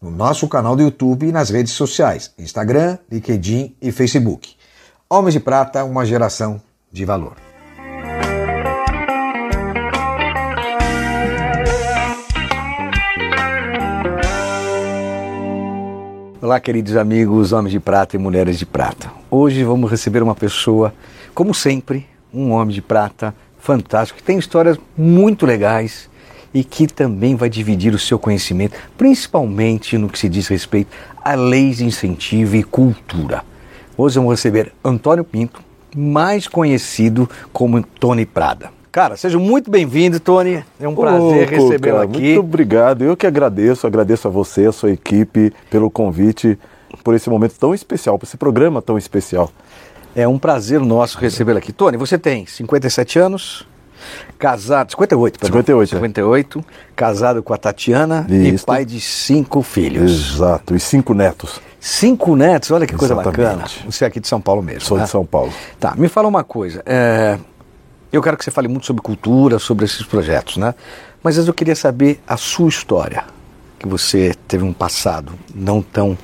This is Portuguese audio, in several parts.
no nosso canal do YouTube e nas redes sociais, Instagram, LinkedIn e Facebook. Homens de Prata, uma geração de valor. Olá, queridos amigos, homens de prata e mulheres de prata. Hoje vamos receber uma pessoa, como sempre, um homem de prata fantástico, que tem histórias muito legais e que também vai dividir o seu conhecimento, principalmente no que se diz respeito a leis de incentivo e cultura. Hoje vamos receber Antônio Pinto, mais conhecido como Tony Prada. Cara, seja muito bem-vindo, Tony. É um prazer recebê-lo aqui. Muito obrigado. Eu que agradeço, agradeço a você, a sua equipe, pelo convite, por esse momento tão especial, por esse programa tão especial. É um prazer nosso recebê-lo aqui. Tony, você tem 57 anos, casado, 58, perdão. 58. 58, casado com a Tatiana Isso. e pai de cinco filhos. Exato, e cinco netos. Cinco netos, olha que coisa Exatamente. bacana. Você é aqui de São Paulo mesmo. Sou né? de São Paulo. Tá, me fala uma coisa. é, eu quero que você fale muito sobre cultura, sobre esses projetos, né? Mas eu queria saber a sua história. Que você teve um passado não tão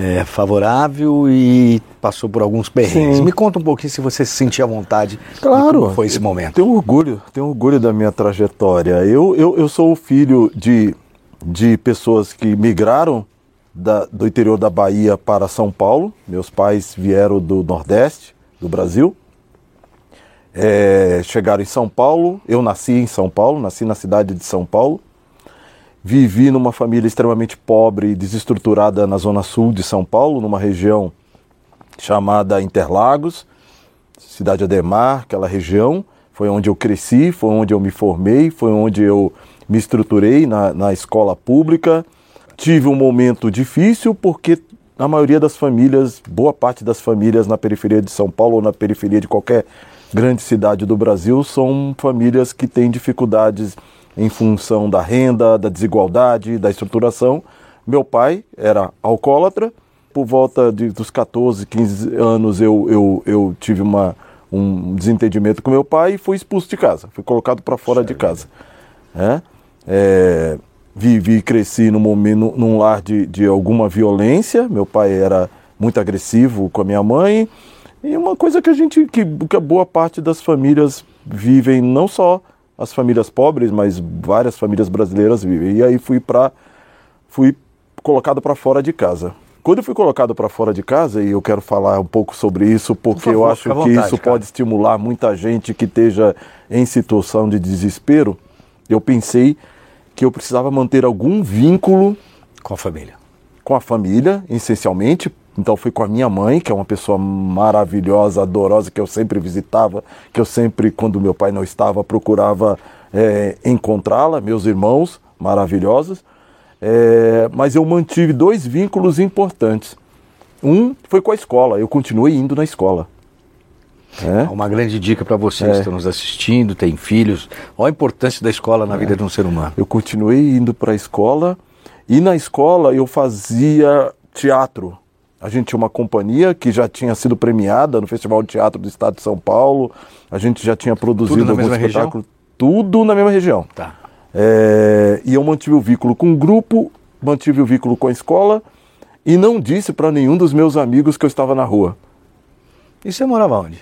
é, favorável e passou por alguns perrengues. Sim. Me conta um pouquinho se você se sentia à vontade. de Claro. como foi esse momento. Tenho orgulho, tenho orgulho da minha trajetória. Eu, eu, eu sou o filho de, de pessoas que migraram da- do interior da Bahia para São Paulo. Meus pais vieram do Nordeste do Brasil. É, chegaram em São Paulo. Eu nasci em São Paulo, nasci na cidade de São Paulo. Vivi numa família extremamente pobre e desestruturada na zona sul de São Paulo, numa região chamada Interlagos, cidade Ademar, aquela região. Foi onde eu cresci, foi onde eu me formei, foi onde eu me estruturei na, na escola pública. Tive um momento difícil porque a maioria das famílias, boa parte das famílias na periferia de São Paulo ou na periferia de qualquer grande cidade do Brasil são famílias que têm dificuldades em função da renda, da desigualdade, da estruturação. Meu pai era alcoólatra. Por volta de, dos 14, 15 anos eu, eu, eu tive uma, um desentendimento com meu pai e fui expulso de casa. Fui colocado para fora de casa. né? É, vivi e cresci num, momento, num lar de, de alguma violência. Meu pai era muito agressivo com a minha mãe. E uma coisa que a gente, que, que a boa parte das famílias vivem, não só as famílias pobres, mas várias famílias brasileiras vivem. E aí fui para fui colocado para fora de casa. Quando eu fui colocado para fora de casa, e eu quero falar um pouco sobre isso, porque Por favor, eu acho que vontade, isso cara. pode estimular muita gente que esteja em situação de desespero, eu pensei que eu precisava manter algum vínculo Com a família. com a família, essencialmente. Então fui com a minha mãe, que é uma pessoa maravilhosa, adorosa, que eu sempre visitava, que eu sempre, quando meu pai não estava, procurava eh, encontrá-la, meus irmãos maravilhosos. Eh, mas eu mantive dois vínculos importantes. Um foi com a escola, eu continuei indo na escola. né? Uma grande dica para vocês É. que estão nos assistindo, têm filhos. Olha a importância da escola na vida de um ser humano. Eu continuei indo para a escola e na escola eu fazia teatro. A gente tinha uma companhia que já tinha sido premiada no Festival de Teatro do Estado de São Paulo. A gente já tinha produzido alguns espetáculos. Tudo na mesma região. Tá. É, e eu mantive o vínculo com o grupo, mantive o vínculo com a escola e não disse para nenhum dos meus amigos que eu estava na rua. E você morava onde?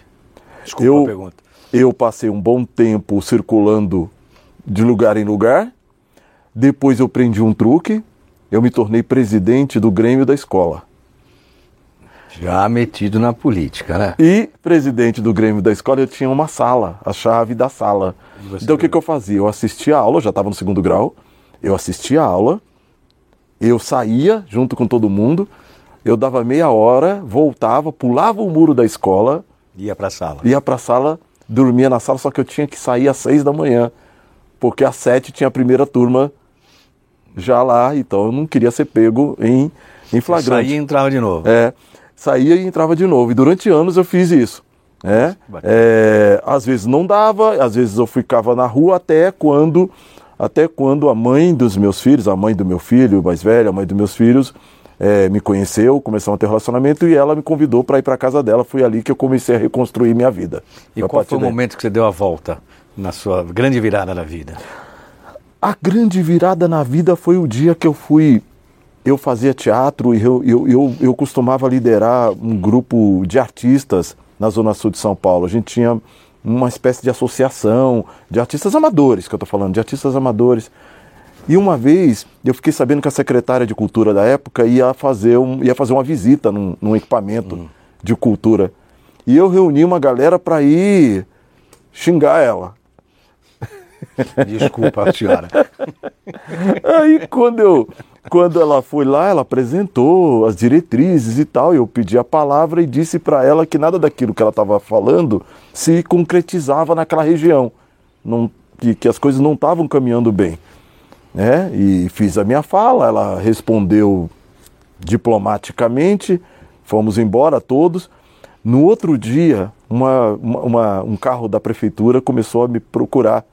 Desculpa Eu- a pergunta. Eu passei um bom tempo circulando de lugar em lugar. Depois eu prendi um truque. Eu me tornei presidente do Grêmio da escola. Já metido na política, né? E presidente do Grêmio da escola, eu tinha uma sala, a chave da sala. Então o que, que eu fazia? Eu assistia a aula, eu já estava no segundo grau. Eu assistia a aula, eu saía junto com todo mundo, eu dava meia hora, voltava, pulava o muro da escola, Ia pra sala. ia para a sala, dormia na sala, só que eu tinha que sair às seis da manhã, porque às sete tinha a primeira turma já lá, então eu não queria ser pego em em flagrante. Saía e entrava de novo. É, saía e entrava de novo. E durante anos eu fiz isso. Né? É, às vezes não dava, às vezes eu ficava na rua até quando, até quando a mãe dos meus filhos, a mãe do meu filho mais velho, a mãe dos meus filhos, é, me conheceu, começamos a ter relacionamento e ela me convidou para ir para casa dela. Foi ali que eu comecei a reconstruir minha vida. E qual foi o daí. momento que você deu a volta na sua grande virada da vida? A grande virada na vida foi o dia que eu fui. Eu fazia teatro e eu, eu, eu, eu costumava liderar um grupo de artistas na Zona Sul de São Paulo. A gente tinha uma espécie de associação de artistas amadores, que eu estou falando, de artistas amadores. E uma vez eu fiquei sabendo que a secretária de cultura da época ia fazer, um, ia fazer uma visita num, num equipamento de cultura. E eu reuni uma galera para ir xingar ela. Desculpa, senhora. Aí quando eu, quando ela foi lá, ela apresentou as diretrizes e tal. Eu pedi a palavra e disse para ela que nada daquilo que ela estava falando se concretizava naquela região, não, que, que as coisas não estavam caminhando bem, né? E fiz a minha fala. Ela respondeu diplomaticamente. Fomos embora todos. No outro dia, uma, uma- um carro da prefeitura começou a me procurar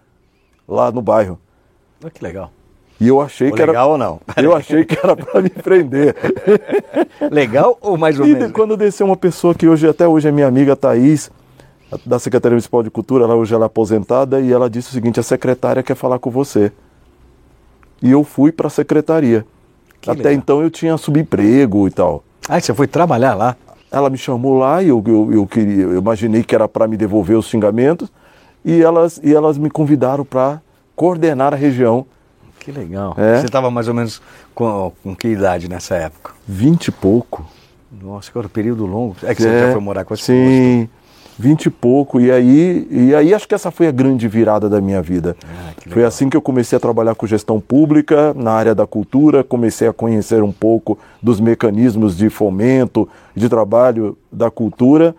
lá no bairro. Olha que legal. E eu achei Ou que era. legal ou não? Eu achei que era para me prender. Legal ou mais ou E menos? de- quando desceu uma pessoa que hoje, até hoje é minha amiga Thaís, da Secretaria Municipal de Cultura, ela hoje ela é aposentada, e ela disse o seguinte: a secretária quer falar com você. E eu fui para a secretaria. Que até legal. então eu tinha subemprego e tal. Ah, você foi trabalhar lá? Ela me chamou lá e eu, eu, eu queria, eu imaginei que era para me devolver os xingamentos, e elas, e elas me convidaram para coordenar a região. Que legal. É. Você estava mais ou menos com, com que idade nessa época? Vinte e pouco. Nossa, que era um período longo. É que você É, já foi morar com a esposa. Sim, vinte e pouco. E aí, e aí acho que essa foi a grande virada da minha vida. Ah, foi assim que eu comecei a trabalhar com gestão pública na área da cultura, comecei a conhecer um pouco dos mecanismos de fomento, de trabalho da cultura,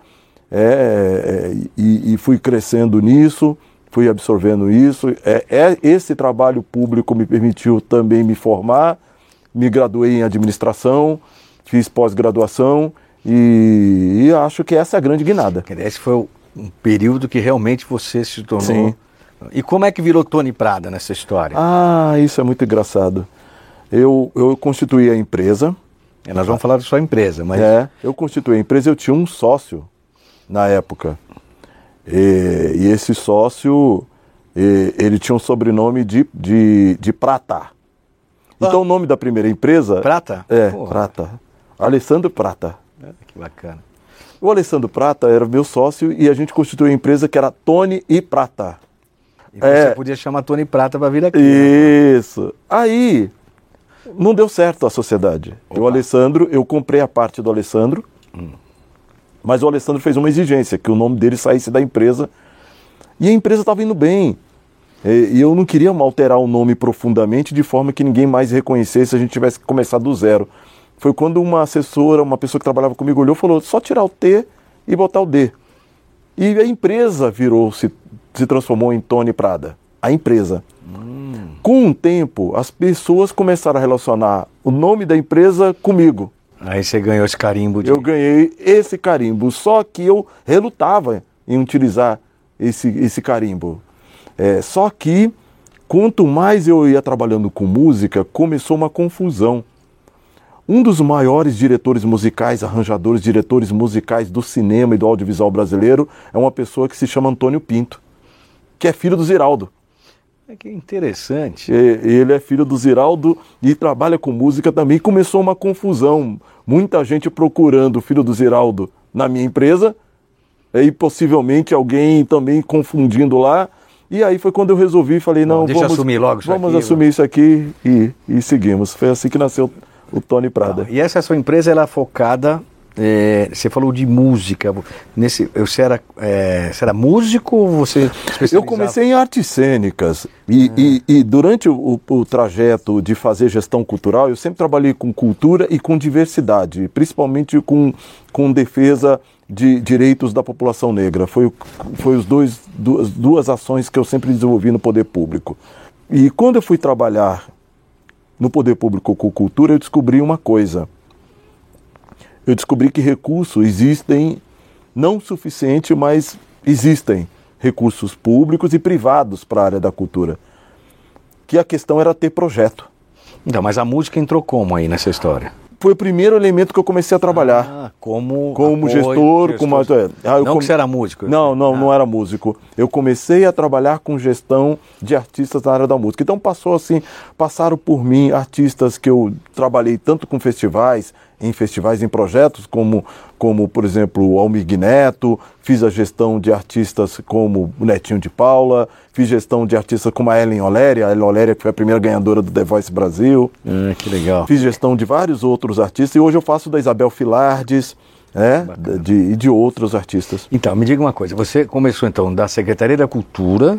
é, é, e, e fui crescendo nisso, fui absorvendo isso. É, é- esse trabalho público me permitiu também me formar, me graduei em administração, fiz pós-graduação e, e acho que essa é a grande guinada. Esse foi um período que realmente você se tornou. Sim. E como é que virou Tony Prada nessa história? Ah, isso é muito engraçado. Eu, eu constituí a empresa, É, Nós vamos falar da sua empresa, mas é, eu constituí a empresa, eu tinha um sócio na época. E, e esse sócio, e, ele tinha um sobrenome de, de, de Prata. Então o nome da primeira empresa... Prata? É, Porra. Prata. Alessandro Prata. É, que bacana. O Alessandro Prata era meu sócio e a gente constituiu a empresa que era Tony e Prata. E você É. podia chamar Tony Prata para vir aqui. né? Isso. Aí não deu certo a sociedade. O Alessandro, eu comprei a parte do Alessandro, mas o Alessandro fez uma exigência que o nome dele saísse da empresa e a empresa estava indo bem. E eu não queria alterar o nome profundamente de forma que ninguém mais reconhecesse se a gente tivesse que começar do zero. Foi quando uma assessora, uma pessoa que trabalhava comigo olhou e falou: só tirar o T e botar o D. E a empresa virou, se, se transformou em Tony Prada. A empresa. Com o tempo, as pessoas começaram a relacionar o nome da empresa comigo. Aí você ganhou esse carimbo de. Eu ganhei esse carimbo, só que eu relutava em utilizar esse, esse carimbo. É, só que, quanto mais eu ia trabalhando com música, começou uma confusão. Um dos maiores diretores musicais, arranjadores, diretores musicais do cinema e do audiovisual brasileiro é uma pessoa que se chama Antônio Pinto, que é filho do Ziraldo. É que interessante. E- Ele é filho do Ziraldo e trabalha com música também. Começou uma confusão. Muita gente procurando o filho do Ziraldo na minha empresa e possivelmente alguém também confundindo lá. E aí foi quando eu resolvi, falei, não, deixa eu vamos, assumir logo isso vamos aqui, assumir isso aqui e, e seguimos. Foi assim que nasceu o Tony Prada. E essa sua empresa ela é focada. É, você falou de música. Nesse, você, era, é, você era músico ou você Eu comecei em artes cênicas e, e- e durante o, o trajeto de fazer gestão cultural, eu sempre trabalhei com cultura e com diversidade, principalmente com, com defesa de direitos da população negra. Foi, foi os dois, duas, duas ações que eu sempre desenvolvi no poder público. E quando eu fui trabalhar no poder público com cultura, eu descobri uma coisa. Eu descobri que recursos existem, não suficiente, mas existem recursos públicos e privados para a área da cultura. Que a questão era ter projeto. Então, mas a música entrou como aí nessa história? Foi o primeiro elemento que eu comecei a trabalhar. Ah, como como apoio, gestor, como gestor. é, ah, Não come- que você era músico. Não, não, Ah. não era músico. Eu comecei a trabalhar com gestão de artistas na área da música. Então passou assim, passaram por mim artistas que eu trabalhei tanto com festivais, em festivais, em projetos, como, como por exemplo, o Almir Neto, fiz a gestão de artistas como o Netinho de Paula, fiz gestão de artistas como a Ellen Oléria, a Ellen Oléria que foi a primeira ganhadora do The Voice Brasil. Ah, que legal. Fiz gestão de vários outros artistas e hoje eu faço da Isabel Filardes, né, de, e de outros artistas. Então, me diga uma coisa. Você começou então da Secretaria da Cultura,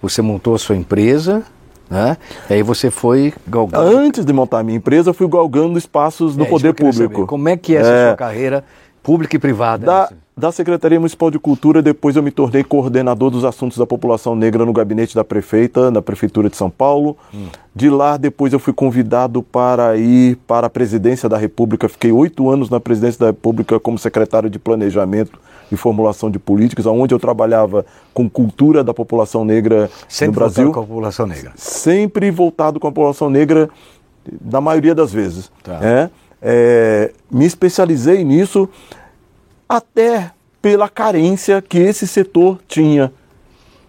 você montou a sua empresa, né? E aí você foi galgando. Antes de montar a minha empresa, eu fui galgando espaços no É, poder público. saber. Como é que é essa É. sua carreira pública e privada? Da, né? da Secretaria Municipal de Cultura, depois eu me tornei coordenador dos assuntos da população negra no gabinete da prefeita, da Prefeitura de São Paulo. De lá, depois eu fui convidado para ir para a presidência da República. Fiquei oito anos na presidência da República como secretário de Planejamento e Formulação de Políticas, onde eu trabalhava com cultura da população negra Sempre no Brasil. voltado com a população negra. sempre voltado com a população negra, na maioria das vezes. Tá. É, é, me especializei nisso até pela carência que esse setor tinha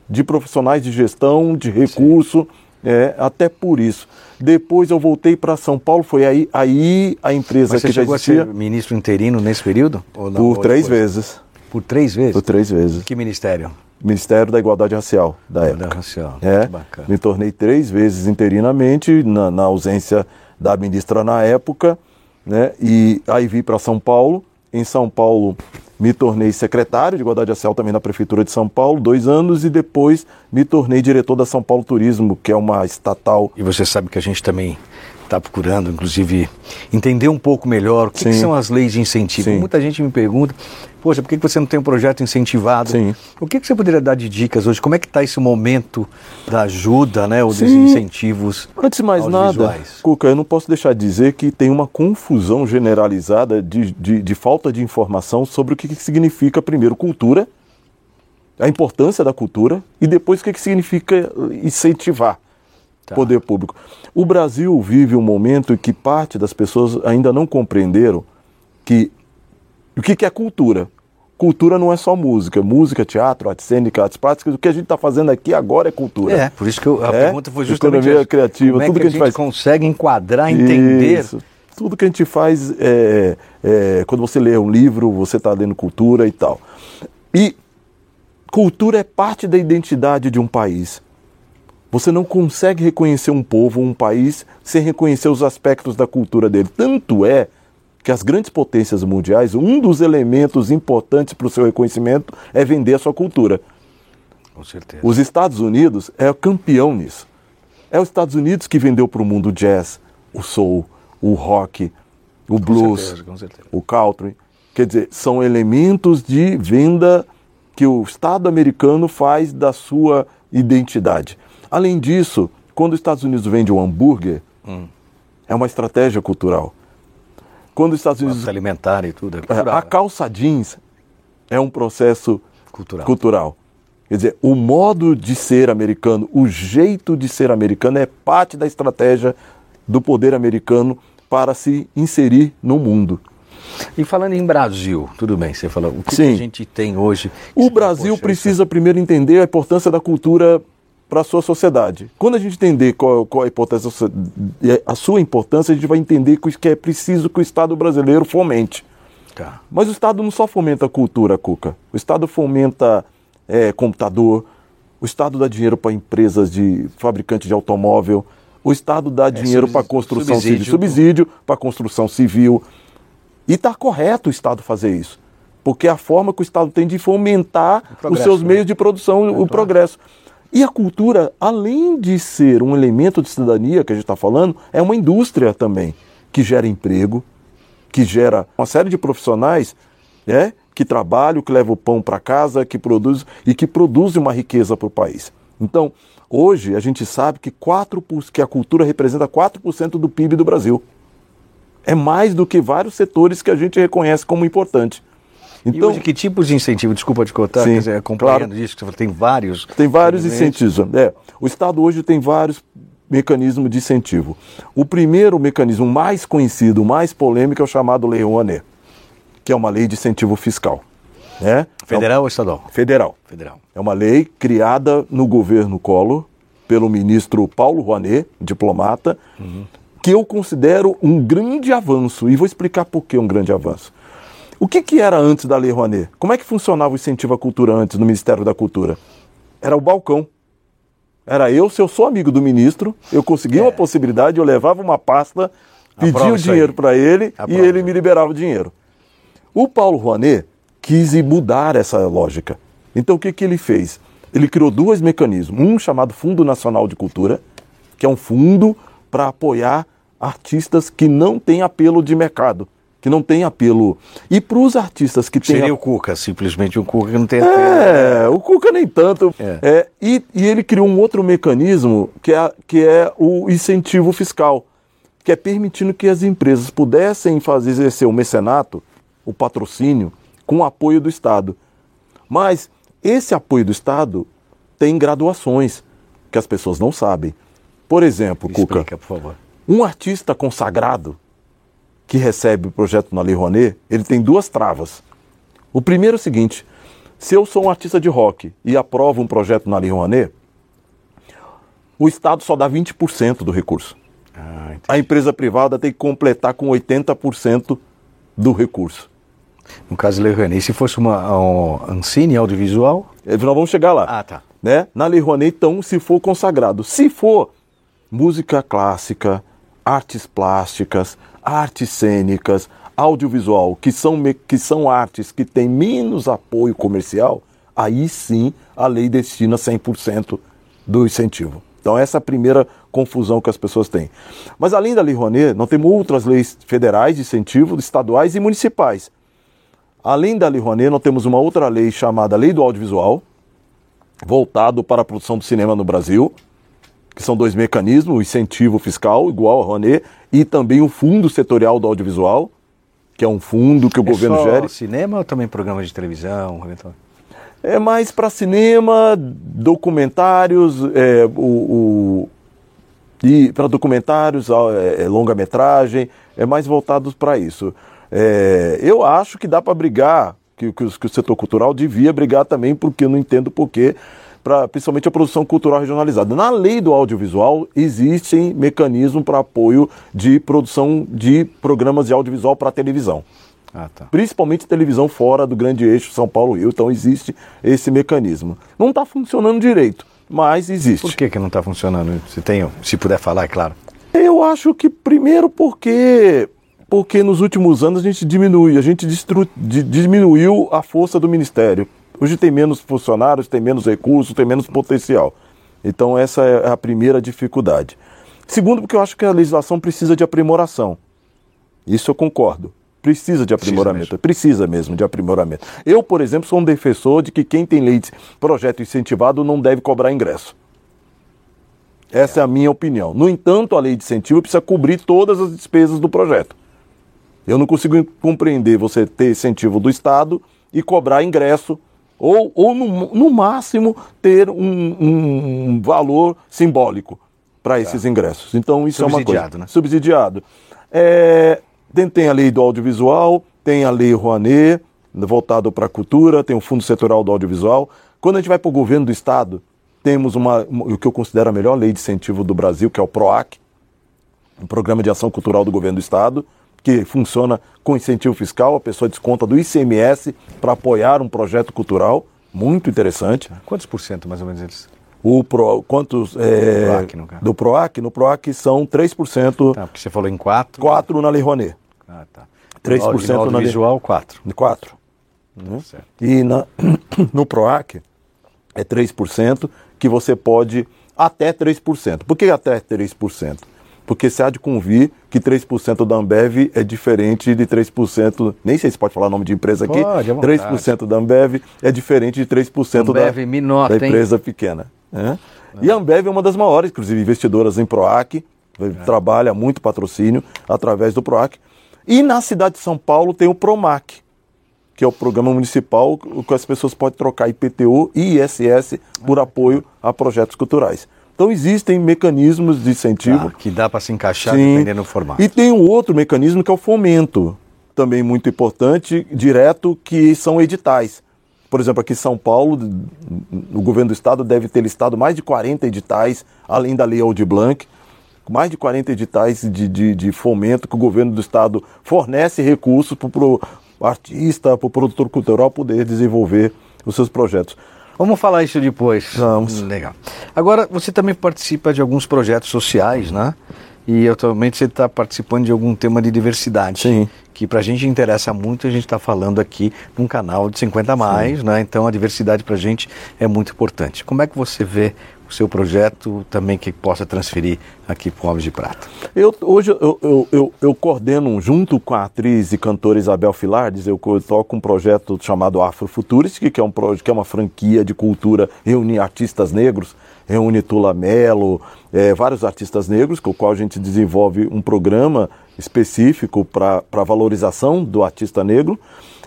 de profissionais de gestão, de recurso, é, até por isso. Depois eu voltei para São Paulo, foi aí, aí a empresa Mas você que já chegou a existia ser ministro interino nesse período? Ou não? por três depois? vezes. Por três vezes? Por três vezes. Que ministério? Ministério da Igualdade Racial da época. Da racial. É, Que bacana. me tornei três vezes interinamente, na, na ausência da ministra na época, né? E aí vim para São Paulo. Em São Paulo me tornei secretário de Igualdade Racial também na Prefeitura de São Paulo, dois anos, e depois me tornei diretor da São Paulo Turismo, que é uma estatal. E você sabe que a gente também está procurando, inclusive, entender um pouco melhor o que, que são as leis de incentivo. Sim. Muita gente me pergunta, poxa, por que você não tem um projeto incentivado? Sim. O que, você poderia dar de dicas hoje? Como é que está esse momento da ajuda, né, ou dos Sim. incentivos Antes de mais nada? Cuca, eu não posso deixar de dizer que tem uma confusão generalizada de, de, de falta de informação sobre o que, que significa, primeiro, cultura, a importância da cultura, e depois o que, que significa incentivar Tá. poder público. O Brasil vive um momento em que parte das pessoas ainda não compreenderam que o que, que é cultura. Cultura não é só música. Música, teatro, arte cênica, artes práticas. O que a gente está fazendo aqui agora é cultura. É, por isso que eu- a É? pergunta foi justamente Economia criativa, Como é tudo que, a gente faz. consegue enquadrar, entender? Isso. Tudo que a gente faz, é, é, quando você lê um livro, você está lendo cultura e tal. E cultura é parte da identidade de um país. Você não consegue reconhecer um povo, um país, sem reconhecer os aspectos da cultura dele. Tanto é que as grandes potências mundiais, um dos elementos importantes para o seu reconhecimento é vender a sua cultura. Com certeza. Os Estados Unidos é o campeão nisso. É os Estados Unidos que vendeu para o mundo o jazz, o soul, o rock, o blues, certeza, com certeza. o country. Quer dizer, são elementos de venda que o Estado americano faz da sua identidade. Além disso, quando os Estados Unidos vende um hambúrguer, Hum. é uma estratégia cultural. Quando os Estados Unidos alimentar e tudo. É é, cultural, A calça jeans é um processo Cultural. cultural. Quer dizer, o modo de ser americano, o jeito de ser americano é parte da estratégia do poder americano para se inserir no mundo. E falando em Brasil, tudo bem, você falou, o que, que a gente tem hoje? O Brasil "Poxa, precisa primeiro entender a importância da cultura para a sua sociedade. Quando a gente entender qual, qual a, importância, a sua importância, a gente vai entender que é preciso que o Estado brasileiro fomente. Tá. Mas o Estado não só fomenta a cultura, Cuca. O Estado fomenta é, computador, o Estado dá dinheiro para empresas de fabricantes de automóvel, o Estado dá dinheiro subsídio- para construção subsídio. civil, subsídio para construção civil. E está correto o Estado fazer isso. Porque é a forma que o Estado tem de fomentar os seus né? meios de produção, o progresso. E a cultura, além de ser um elemento de cidadania que a gente está falando, é uma indústria também, que gera emprego, que gera uma série de profissionais é, que trabalham, que levam o pão para casa, que produzem e que produzem uma riqueza para o país. Então, hoje a gente sabe que, 4%, que a cultura representa 4% do PIB do Brasil. É mais do que vários setores que a gente reconhece como importante. Então, hoje, que tipos de incentivo? Desculpa te cortar, sim, quer dizer, acompanhando claro. isso, que você falou, tem vários. Tem vários incentivos. É, o Estado hoje tem vários mecanismos de incentivo. O primeiro mecanismo mais conhecido, mais polêmico, é o chamado Lei Rouanet, que é uma lei de incentivo fiscal. Né? Federal é ou estadual? Federal. Federal. É uma lei criada no governo Collor pelo ministro Paulo Rouanet, diplomata, uhum. que eu considero um grande avanço. E vou explicar por que um grande avanço. O que, que era antes da Lei Rouanet? Como é que funcionava o incentivo à cultura antes no Ministério da Cultura? Era o balcão. Era eu, se eu sou amigo do ministro, eu conseguia é. uma possibilidade, eu levava uma pasta, pedia o dinheiro para ele Aprova. e ele me liberava o dinheiro. O Paulo Rouanet quis mudar essa lógica. Então o que, que ele fez? Ele criou dois mecanismos. Um chamado Fundo Nacional de Cultura, que é um fundo para apoiar artistas que não têm apelo de mercado, que não têm apelo. E para os artistas que têm. Seria o Cuca, simplesmente o Cuca que não tem apelo. É, o Cuca nem tanto. É. É, e, e, ele criou um outro mecanismo que é, que é o incentivo fiscal, que é permitindo que as empresas pudessem fazer exercer o mecenato, o patrocínio, com o apoio do Estado. Mas esse apoio do Estado tem graduações que as pessoas não sabem. Por exemplo, Me Cuca, explica, por favor. um artista consagrado que recebe o projeto na Lei Rouanet, ele tem duas travas. O primeiro é o seguinte: se eu sou um artista de rock e aprovo um projeto na Lei Rouanet, o Estado só dá 20% do recurso. Ah, a empresa privada tem que completar com 80% do recurso. No caso Lei Rouanet, se fosse uma um, Ancine audiovisual? Nós vamos chegar lá. Ah, tá. Né? Na Lei Rouanet, então, se for consagrado. Se for música clássica, artes plásticas, artes cênicas, audiovisual, que são, que são artes que têm menos apoio comercial, aí sim a lei destina 100% do incentivo. Então essa é a primeira confusão que as pessoas têm. Mas além da Lei Rouanet, nós temos outras leis federais de incentivo, estaduais e municipais. Além da Lei Rouanet, nós temos uma outra lei chamada Lei do Audiovisual, voltado para a produção do cinema no Brasil, que são dois mecanismos, o incentivo fiscal, igual a Rouanet, e também o Fundo Setorial do Audiovisual, que é um fundo que o é governo só gere. cinema ou também programas de televisão? É mais para cinema, documentários, é, o, o e para documentários, é, é, longa-metragem, é mais voltados para isso. É, eu acho que dá para brigar, que, que, que, o setor cultural devia brigar também, porque eu não entendo porquê, pra, principalmente a produção cultural regionalizada. Na lei do audiovisual existem mecanismos para apoio de produção de programas de audiovisual para televisão. Ah, tá. Principalmente televisão fora do grande eixo São Paulo-Rio. Então existe esse mecanismo. Não está funcionando direito, mas existe. Por que, que não está funcionando? Se, tem, se puder falar, é claro. Eu acho que primeiro porque porque nos últimos anos a gente diminui, a gente destru, diminuiu a força do ministério. Hoje tem menos funcionários, tem menos recursos, tem menos potencial. Então essa é a primeira dificuldade. Segundo, porque eu acho que a legislação precisa de aprimoração. Isso eu concordo. Precisa de aprimoramento. Precisa mesmo. Precisa mesmo de aprimoramento. Eu, por exemplo, sou um defensor de que quem tem lei de projeto incentivado não deve cobrar ingresso. Essa é. é a minha opinião. No entanto, a lei de incentivo precisa cobrir todas as despesas do projeto. Eu não consigo compreender você ter incentivo do Estado e cobrar ingresso, ou, ou no, no máximo ter um, um valor simbólico para tá. esses ingressos. Então isso é uma coisa. Né? Subsidiado. É, tem, tem a lei do audiovisual, tem a lei Rouanet, voltado para a cultura, tem o Fundo Setorial do Audiovisual. Quando a gente vai para o governo do Estado, temos uma, o que eu considero a melhor lei de incentivo do Brasil, que é o PROAC, um Programa de Ação Cultural do Governo do Estado, que funciona com incentivo fiscal, a pessoa desconta do ICMS para apoiar um projeto cultural, muito interessante. Quantos por cento mais ou menos eles? O Pro, quantos? É, PROAC, do PROAC? No PROAC são 3%. Tá, porque você falou em 4. 4 na Lei Rouanet. Ah, tá. 3% no na visual, 4. 4. Né? Certo. E na, no PROAC é 3%, que você pode até 3%. Por que até 3%? Porque se há de convir que 3% da Ambev é diferente de 3%, nem sei se pode falar o nome de empresa aqui, pode, 3% da Ambev é diferente de 3% Ambev, da, da empresa hein? pequena. Né? E a Ambev é uma das maiores, inclusive, investidoras em PROAC, trabalha muito patrocínio através do PROAC. E na cidade de São Paulo tem o PROMAC, que é o programa municipal que as pessoas podem trocar IPTU e ISS por apoio a projetos culturais. Então existem mecanismos de incentivo. Tá, que dá para se encaixar Sim. dependendo do formato. E tem um outro mecanismo que é o fomento, também muito importante, direto, que são editais. Por exemplo, aqui em São Paulo, o governo do estado deve ter listado mais de 40 editais, além da Lei Aldir Blanc, mais de 40 editais de, de, de fomento que o governo do estado fornece recursos para o artista, para o produtor cultural poder desenvolver os seus projetos. Vamos falar isso depois. Vamos. Legal. Agora, você também participa de alguns projetos sociais, né? E atualmente você está participando de algum tema de diversidade. Sim. Que para a gente interessa muito, a gente está falando aqui num canal de 50 a mais, né? Então a diversidade para a gente é muito importante. Como é que você vê seu projeto também que possa transferir aqui para o Homens de Prata? Eu, hoje eu, eu, eu, eu coordeno, junto com a atriz e cantora Isabel Filardes, eu co- toco um projeto chamado Afrofuturistic, que é, um, que é uma franquia de cultura, reúne artistas negros, reúne Tula Mello, eh, vários artistas negros, com o qual a gente desenvolve um programa específico para a valorização do artista negro.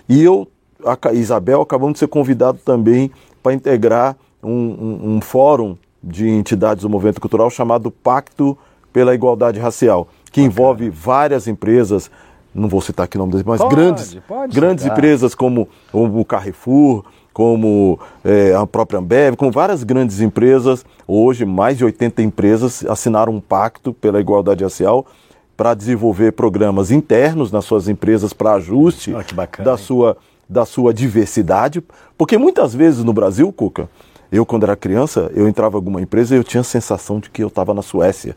E eu, a Isabel, acabamos de ser convidado também para integrar um, um- um fórum de entidades do movimento cultural chamado Pacto pela Igualdade Racial, que envolve várias empresas, não vou citar aqui o nome deles, mas Pode, grandes, pode grandes citar. empresas como o Carrefour, como eh, a própria Ambev, com várias grandes empresas. Hoje, mais de 80 empresas assinaram um pacto pela igualdade racial para desenvolver programas internos nas suas empresas para ajuste que bacana, da hein? sua, da sua diversidade. Porque muitas vezes no Brasil, Cuca, eu quando era criança, eu entrava em alguma empresa e eu tinha a sensação de que eu estava na Suécia.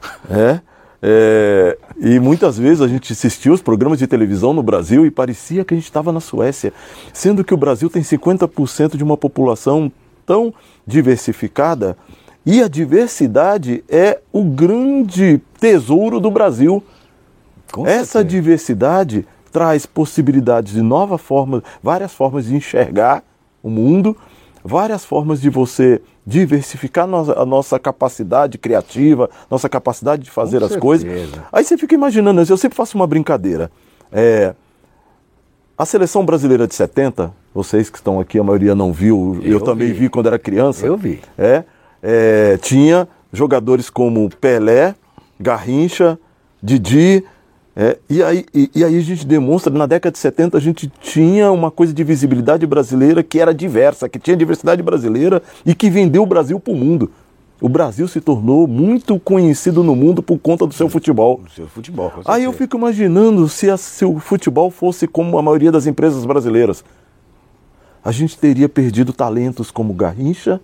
É, é, e muitas vezes a gente assistia os programas de televisão no Brasil e parecia que a gente estava na Suécia, sendo que o Brasil tem 50% de uma população tão diversificada e a diversidade é o grande tesouro do Brasil. Com Essa certeza. diversidade traz possibilidades de nova forma, várias formas de enxergar o mundo, várias formas de você diversificar a nossa capacidade criativa, nossa capacidade de fazer Com as coisas. Aí você fica imaginando, eu sempre faço uma brincadeira. É, a seleção brasileira de 70, vocês que estão aqui, a maioria não viu, eu, Eu também vi. vi quando era criança. Eu vi. É, é, tinha jogadores como Pelé, Garrincha, Didi. É, e, aí, e, e aí a gente demonstra, na década de 70 a gente tinha uma coisa de visibilidade brasileira que era diversa, que tinha diversidade brasileira e que vendeu o Brasil para o mundo. O Brasil se tornou muito conhecido no mundo por conta do seu futebol. O seu futebol. Aí eu fico imaginando se, a- se o futebol fosse como a maioria das empresas brasileiras. A gente teria perdido talentos como Garrincha,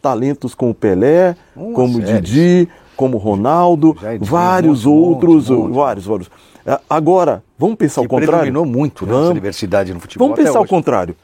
talentos como Pelé, Uma como série. Didi, como Ronaldo, vários outros, monte, monte. vários, vários. Agora, vamos pensar que ao contrário? predominou muito né, essa Vamos. diversidade no futebol. Vamos pensar ao contrário.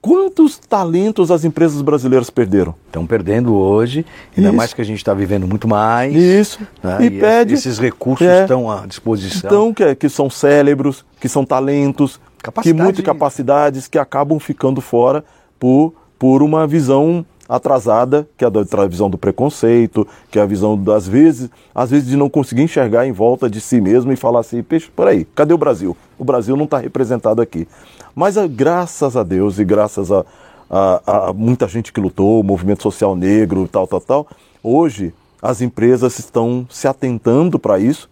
Quantos talentos as empresas brasileiras perderam? Estão perdendo hoje, ainda Isso. mais que a gente está vivendo muito mais. Isso. né, E pede- Esses recursos É. estão à disposição. Então, que, é- que são cérebros, que são talentos, que Capacidade- muitas capacidades que acabam ficando fora por, por uma visão atrasada, que é a visão do preconceito, que é a visão das vezes, às vezes de não conseguir enxergar em volta de si mesmo e falar assim, peixe, por aí, cadê o Brasil? O Brasil não está representado aqui. Mas ah, graças a Deus e graças a, a- a muita gente que lutou, movimento social negro, tal, tal, tal, hoje as empresas estão se atentando para isso,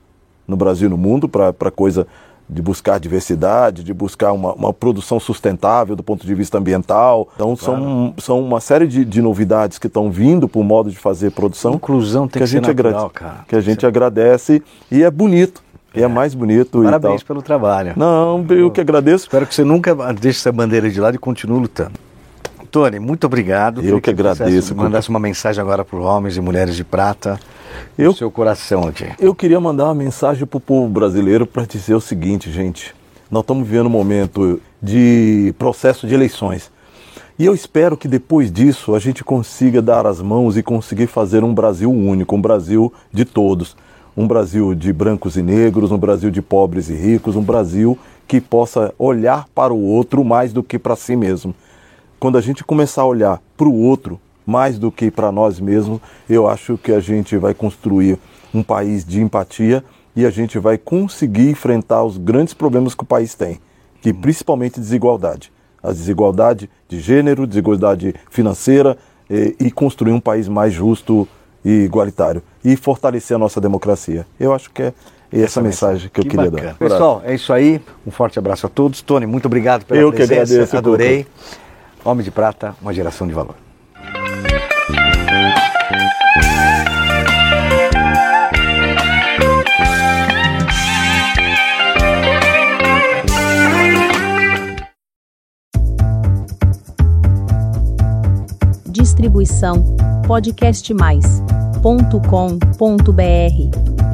no Brasil e no mundo, para coisa de buscar diversidade, de buscar uma, uma produção sustentável do ponto de vista ambiental. Então, são, são uma série de, de novidades que estão vindo para o modo de fazer produção. Inclusão tem que a ser gente natural, agrade- cara. Que a gente agradece e é bonito. E é mais bonito Parabéns e tal. pelo trabalho. Não, eu que agradeço. Espero que você nunca deixe essa bandeira de lado e continue lutando. Tony, muito obrigado. Eu que você agradeço, Mandasse uma mensagem agora para os homens e mulheres de prata. Eu- seu coração aqui. Eu queria mandar uma mensagem para o povo brasileiro para dizer o seguinte, gente. Nós estamos vivendo um momento de processo de eleições. E eu espero que depois disso a gente consiga dar as mãos e conseguir fazer um Brasil único, um Brasil de todos. Um Brasil de brancos e negros, um Brasil de pobres e ricos, um Brasil que possa olhar para o outro mais do que para si mesmo. Quando a gente começar a olhar para o outro mais do que para nós mesmos, eu acho que a gente vai construir um país de empatia e a gente vai conseguir enfrentar os grandes problemas que o país tem, que principalmente desigualdade. A desigualdade de gênero, desigualdade financeira e, e construir um país mais justo e igualitário e fortalecer a nossa democracia. Eu acho que é essa, essa mensagem que eu queria bacana. dar. Pessoal, é isso aí. Um forte abraço a todos. Tony, muito obrigado pela eu presença. Eu que agradeço. Adorei. Homem de Prata, uma geração de valor. Distribuição podcastmais.com.br